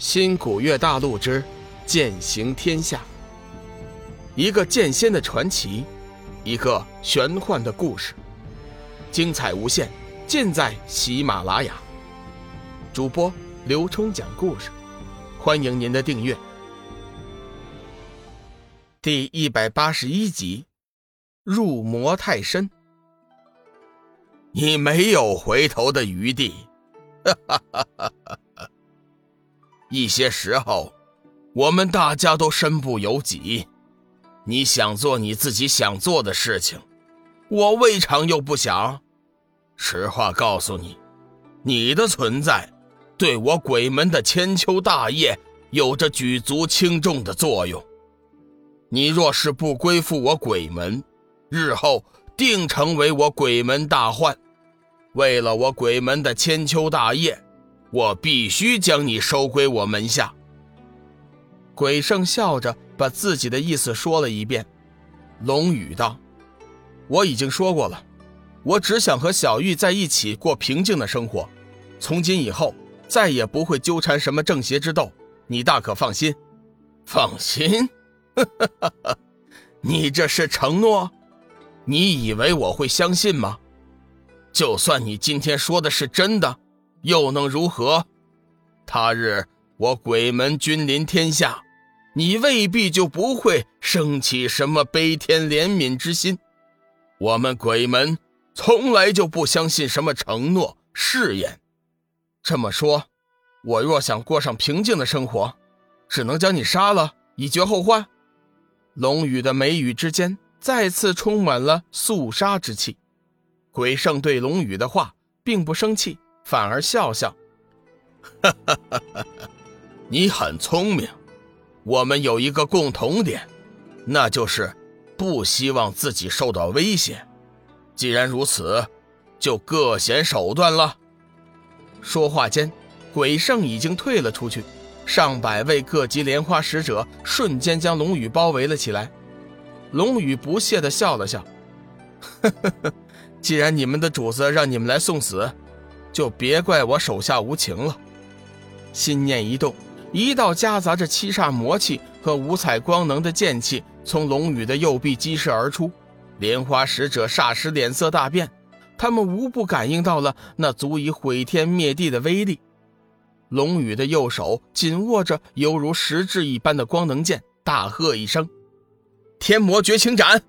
新古月大陆之剑行天下，一个剑仙的传奇，一个玄幻的故事，精彩无限，尽在喜马拉雅。主播刘冲讲故事，欢迎您的订阅。第一百八十一集，入魔太深，你没有回头的余地。哈哈哈哈哈！一些时候，我们大家都身不由己。你想做你自己想做的事情，我未尝又不想。实话告诉你，你的存在对我鬼门的千秋大业有着举足轻重的作用。你若是不归附我鬼门，日后定成为我鬼门大患。为了我鬼门的千秋大业。我必须将你收归我门下。鬼圣笑着把自己的意思说了一遍。龙宇道：“我已经说过了，我只想和小玉在一起过平静的生活，从今以后再也不会纠缠什么正邪之斗，你大可放心。”放心？哈哈哈你这是承诺？你以为我会相信吗？就算你今天说的是真的。又能如何？他日我鬼门君临天下，你未必就不会升起什么悲天怜悯之心。我们鬼门从来就不相信什么承诺誓言。这么说，我若想过上平静的生活，只能将你杀了，以绝后患。龙宇的眉宇之间再次充满了肃杀之气。鬼圣对龙宇的话并不生气。反而笑笑，哈哈哈哈你很聪明。我们有一个共同点，那就是不希望自己受到威胁。既然如此，就各显手段了。说话间，鬼圣已经退了出去，上百位各级莲花使者瞬间将龙宇包围了起来。龙宇不屑地笑了笑，呵呵呵，既然你们的主子让你们来送死。就别怪我手下无情了。心念一动，一道夹杂着七煞魔气和五彩光能的剑气从龙宇的右臂激射而出。莲花使者霎时脸色大变，他们无不感应到了那足以毁天灭地的威力。龙宇的右手紧握着犹如实质一般的光能剑，大喝一声：“天魔绝情斩！”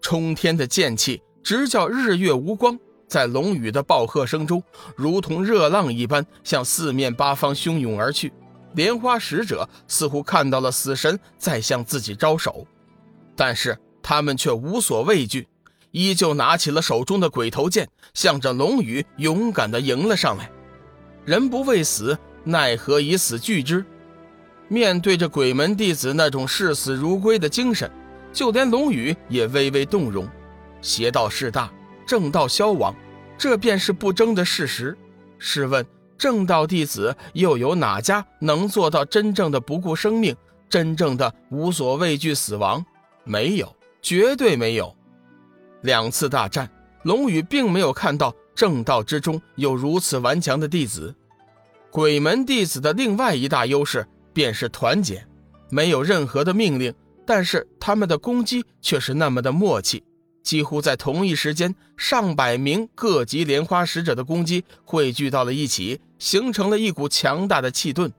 冲天的剑气直叫日月无光。在龙宇的暴喝声中，如同热浪一般向四面八方汹涌而去。莲花使者似乎看到了死神在向自己招手，但是他们却无所畏惧，依旧拿起了手中的鬼头剑，向着龙宇勇敢地迎了上来。人不畏死，奈何以死惧之？面对着鬼门弟子那种视死如归的精神，就连龙宇也微微动容。邪道势大。正道消亡，这便是不争的事实。试问，正道弟子又有哪家能做到真正的不顾生命，真正的无所畏惧死亡？没有，绝对没有。两次大战，龙宇并没有看到正道之中有如此顽强的弟子。鬼门弟子的另外一大优势便是团结，没有任何的命令，但是他们的攻击却是那么的默契。几乎在同一时间，上百名各级莲花使者的攻击汇聚到了一起，形成了一股强大的气盾。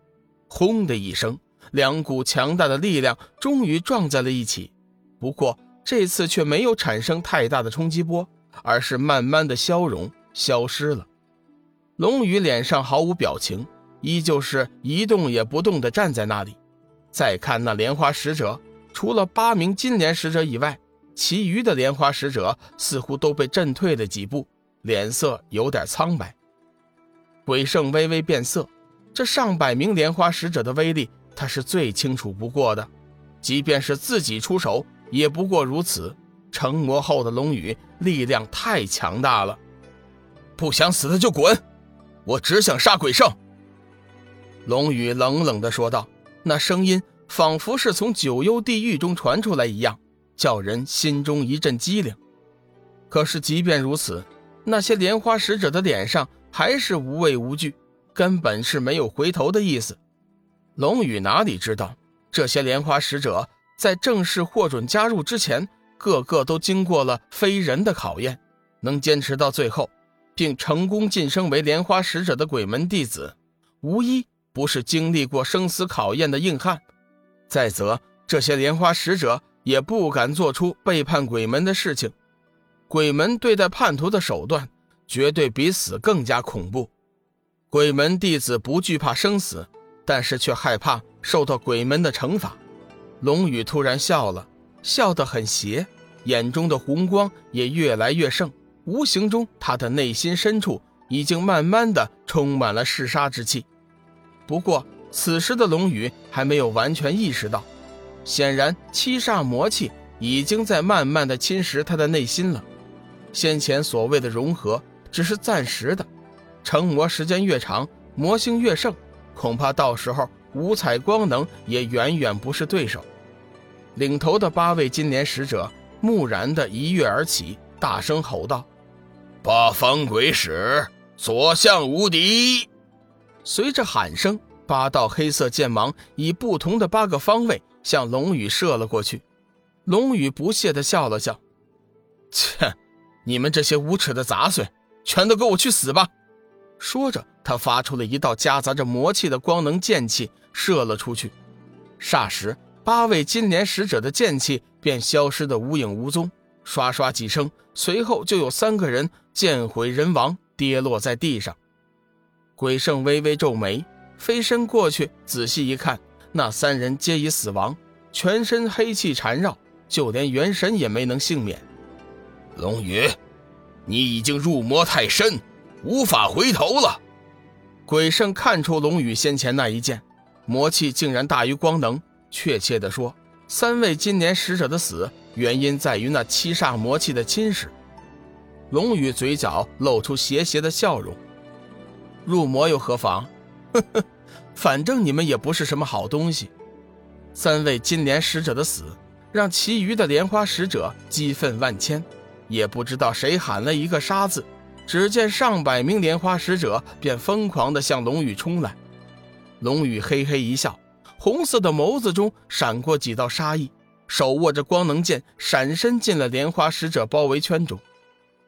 轰的一声，两股强大的力量终于撞在了一起。不过这次却没有产生太大的冲击波，而是慢慢的消融消失了。龙宇脸上毫无表情，依旧是一动也不动地站在那里。再看那莲花使者，除了八名金莲使者以外。其余的莲花使者似乎都被震退了几步，脸色有点苍白。鬼圣微微变色，这上百名莲花使者的威力，他是最清楚不过的。即便是自己出手，也不过如此。成魔后的龙宇力量太强大了，不想死的就滚！我只想杀鬼圣。龙宇冷冷地说道，那声音仿佛是从九幽地狱中传出来一样。叫人心中一阵机灵。可是，即便如此，那些莲花使者的脸上还是无畏无惧，根本是没有回头的意思。龙宇哪里知道，这些莲花使者在正式获准加入之前，个个都经过了非人的考验，能坚持到最后，并成功晋升为莲花使者的鬼门弟子，无一不是经历过生死考验的硬汉。再则，这些莲花使者也不敢做出背叛鬼门的事情。鬼门对待叛徒的手段，绝对比死更加恐怖。鬼门弟子不惧怕生死，但是却害怕受到鬼门的惩罚。龙宇突然笑了，笑得很邪，眼中的红光也越来越盛。无形中，他的内心深处已经慢慢的充满了嗜杀之气。不过，此时的龙宇还没有完全意识到，显然七煞魔气已经在慢慢的侵蚀他的内心了。先前所谓的融合只是暂时的，成魔时间越长，魔性越盛，恐怕到时候五彩光能也远远不是对手。领头的八位金莲使者木然的一跃而起，大声吼道：“八方鬼使，所向无敌！”随着喊声，八道黑色剑芒以不同的八个方位向龙宇射了过去。龙宇不屑地笑了笑：“切。”你们这些无耻的杂碎，全都给我去死吧！说着，他发出了一道夹杂着魔气的光能剑气，射了出去。霎时，八位金莲使者的剑气便消失得无影无踪。刷刷几声，随后就有三个人剑毁人亡，跌落在地上。鬼圣微微皱眉，飞身过去仔细一看，那三人皆已死亡，全身黑气缠绕，就连元神也没能幸免。龙宇，你已经入魔太深，无法回头了。鬼圣看出龙宇先前那一剑，魔气竟然大于光能。确切的说，三位金莲使者的死，原因在于那七煞魔气的侵蚀。龙宇嘴角露出邪邪的笑容：“入魔又何妨？呵呵，反正你们也不是什么好东西。”三位金莲使者的死，让其余的莲花使者激愤万千。也不知道谁喊了一个“杀”字，只见上百名莲花使者便疯狂地向龙宇冲来。龙宇嘿嘿一笑，红色的眸子中闪过几道杀意，手握着光能剑，闪身进了莲花使者包围圈中。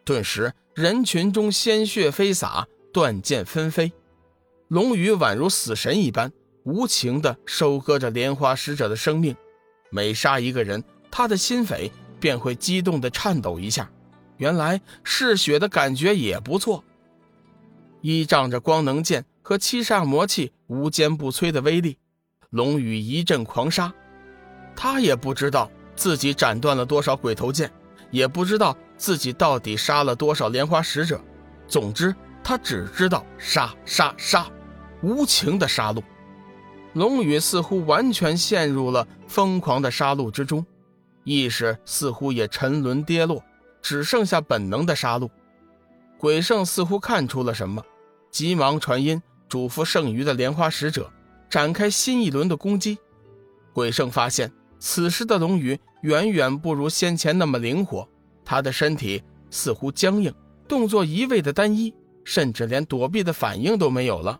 顿时，人群中鲜血飞洒，断剑纷飞。龙宇宛如死神一般，无情地收割着莲花使者的生命。每杀一个人，他的心扉。便会激动的颤抖一下，原来嗜血的感觉也不错。依仗着光能剑和七煞魔气无坚不摧的威力，龙宇一阵狂杀。他也不知道自己斩断了多少鬼头剑，也不知道自己到底杀了多少莲花使者。总之，他只知道杀杀杀，无情的杀戮。龙宇似乎完全陷入了疯狂的杀戮之中。意识似乎也沉沦跌落，只剩下本能的杀戮。鬼圣似乎看出了什么，急忙传音嘱咐剩余的莲花使者展开新一轮的攻击。鬼圣发现此时的龙宇远远不如先前那么灵活，他的身体似乎僵硬，动作一味的单一，甚至连躲避的反应都没有了。